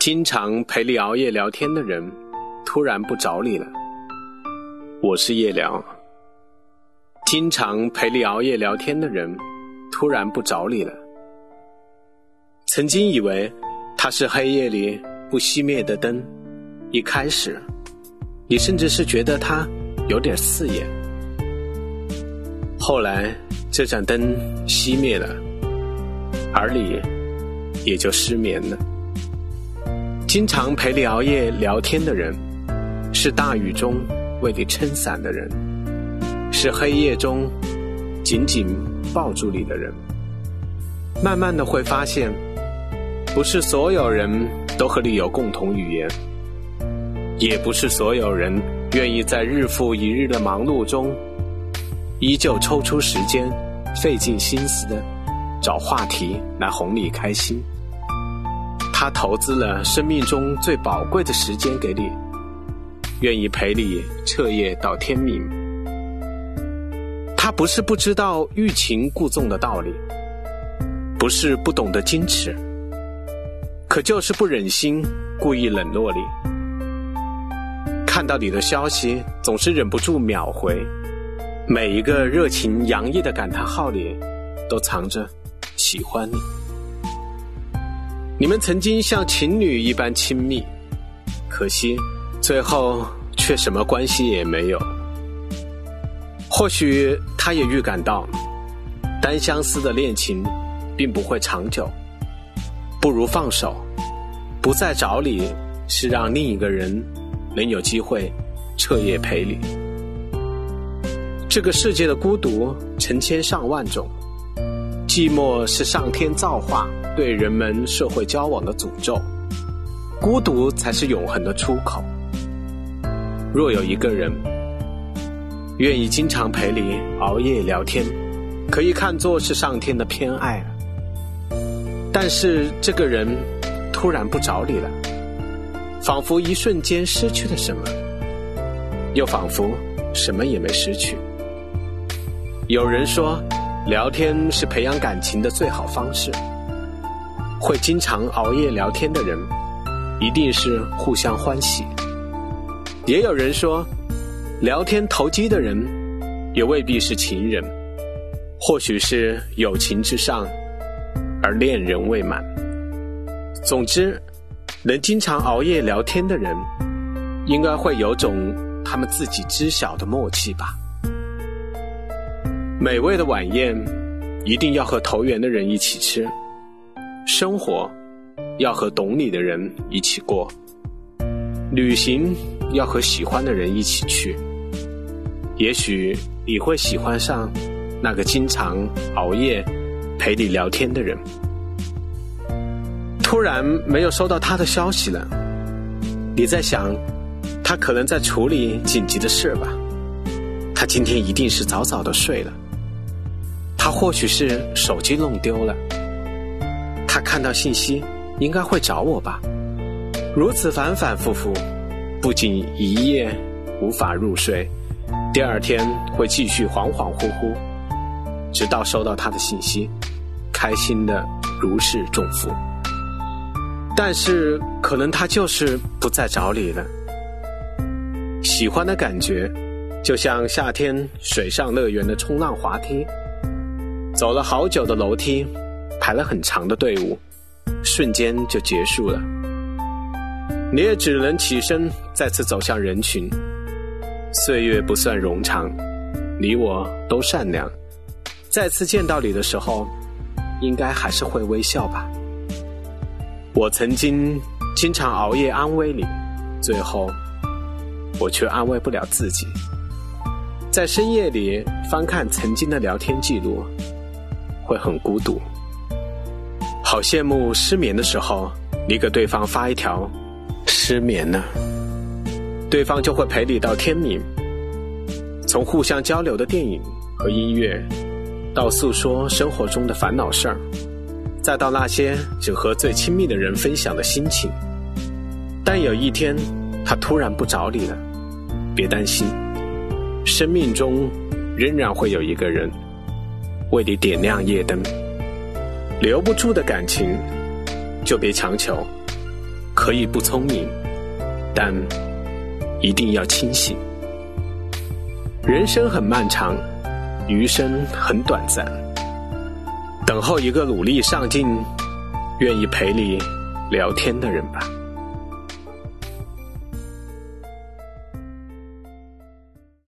经常陪你熬夜聊天的人，突然不找你了。我是夜聊。经常陪你熬夜聊天的人，突然不找你了。曾经以为他是黑夜里不熄灭的灯，一开始，你甚至是觉得他有点刺眼。后来，这盏灯熄灭了，而你也就失眠了。经常陪你熬夜聊天的人，是大雨中为你撑伞的人，是黑夜中紧紧抱住你的人。慢慢的会发现，不是所有人都和你有共同语言，也不是所有人愿意在日复一日的忙碌中，依旧抽出时间，费尽心思的找话题来哄你开心。他投资了生命中最宝贵的时间给你，愿意陪你彻夜到天明。他不是不知道欲擒故纵的道理，不是不懂得矜持，可就是不忍心故意冷落你。看到你的消息，总是忍不住秒回，每一个热情洋溢的感叹号里，都藏着喜欢你。你们曾经像情侣一般亲密，可惜最后却什么关系也没有。或许他也预感到，单相思的恋情并不会长久，不如放手，不再找你，是让另一个人能有机会彻夜陪你。这个世界的孤独成千上万种，寂寞是上天造化。对人们社会交往的诅咒，孤独才是永恒的出口。若有一个人愿意经常陪你熬夜聊天，可以看作是上天的偏爱。但是这个人突然不找你了，仿佛一瞬间失去了什么，又仿佛什么也没失去。有人说，聊天是培养感情的最好方式。会经常熬夜聊天的人，一定是互相欢喜。也有人说，聊天投机的人，也未必是情人，或许是友情之上，而恋人未满。总之，能经常熬夜聊天的人，应该会有种他们自己知晓的默契吧。美味的晚宴，一定要和投缘的人一起吃。生活要和懂你的人一起过，旅行要和喜欢的人一起去。也许你会喜欢上那个经常熬夜陪你聊天的人。突然没有收到他的消息了，你在想，他可能在处理紧急的事吧？他今天一定是早早的睡了。他或许是手机弄丢了。他看到信息，应该会找我吧？如此反反复复，不仅一夜无法入睡，第二天会继续恍恍惚惚，直到收到他的信息，开心的如释重负。但是可能他就是不再找你了。喜欢的感觉，就像夏天水上乐园的冲浪滑梯，走了好久的楼梯。排了很长的队伍，瞬间就结束了。你也只能起身，再次走向人群。岁月不算冗长，你我都善良。再次见到你的时候，应该还是会微笑吧。我曾经经常熬夜安慰你，最后我却安慰不了自己。在深夜里翻看曾经的聊天记录，会很孤独。好羡慕失眠的时候，你给对方发一条“失眠了”，对方就会陪你到天明。从互相交流的电影和音乐，到诉说生活中的烦恼事儿，再到那些只和最亲密的人分享的心情。但有一天，他突然不找你了，别担心，生命中仍然会有一个人为你点亮夜灯。留不住的感情，就别强求。可以不聪明，但一定要清醒。人生很漫长，余生很短暂。等候一个努力上进、愿意陪你聊天的人吧。